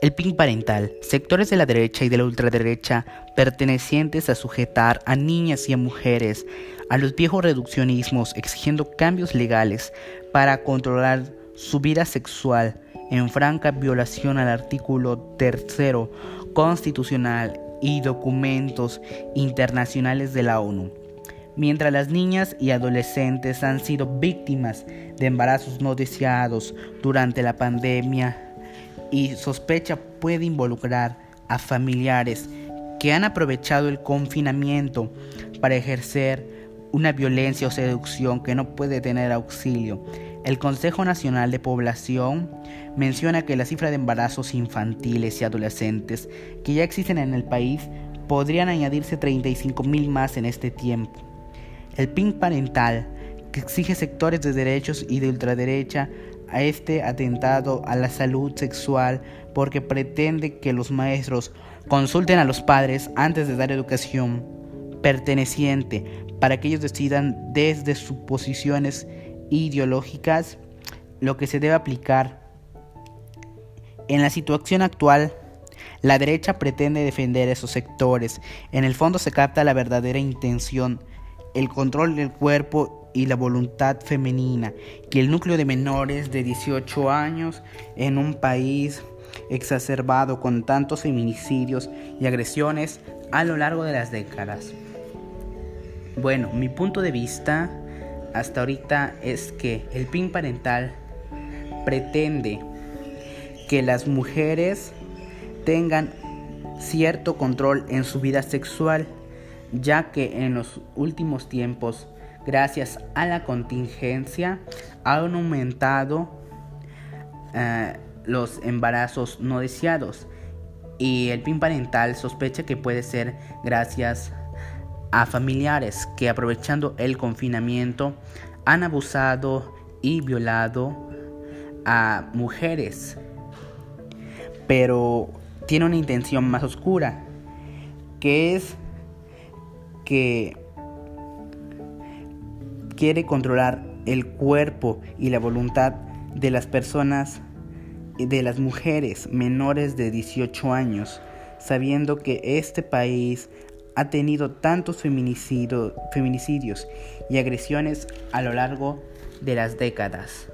El PIN parental, sectores de la derecha y de la ultraderecha pertenecientes a sujetar a niñas y a mujeres a los viejos reduccionismos exigiendo cambios legales para controlar su vida sexual en franca violación al artículo tercero constitucional y documentos internacionales de la ONU. Mientras las niñas y adolescentes han sido víctimas de embarazos no deseados durante la pandemia, y sospecha puede involucrar a familiares que han aprovechado el confinamiento para ejercer una violencia o seducción que no puede tener auxilio. El Consejo Nacional de Población menciona que la cifra de embarazos infantiles y adolescentes que ya existen en el país podrían añadirse 35 mil más en este tiempo. El PIN parental, que exige sectores de derechos y de ultraderecha a este atentado a la salud sexual porque pretende que los maestros consulten a los padres antes de dar educación perteneciente para que ellos decidan desde sus posiciones ideológicas lo que se debe aplicar. En la situación actual, la derecha pretende defender esos sectores. En el fondo se capta la verdadera intención, el control del cuerpo y la voluntad femenina, que el núcleo de menores de 18 años en un país exacerbado con tantos feminicidios y agresiones a lo largo de las décadas. Bueno, mi punto de vista hasta ahorita es que el PIN parental pretende que las mujeres tengan cierto control en su vida sexual, ya que en los últimos tiempos gracias a la contingencia, han aumentado eh, los embarazos no deseados. Y el PIN parental sospecha que puede ser gracias a familiares que aprovechando el confinamiento han abusado y violado a mujeres, pero tiene una intención más oscura, que es que quiere controlar el cuerpo y la voluntad de las personas, de las mujeres menores de 18 años, sabiendo que este país ha tenido tantos feminicidios y agresiones a lo largo de las décadas.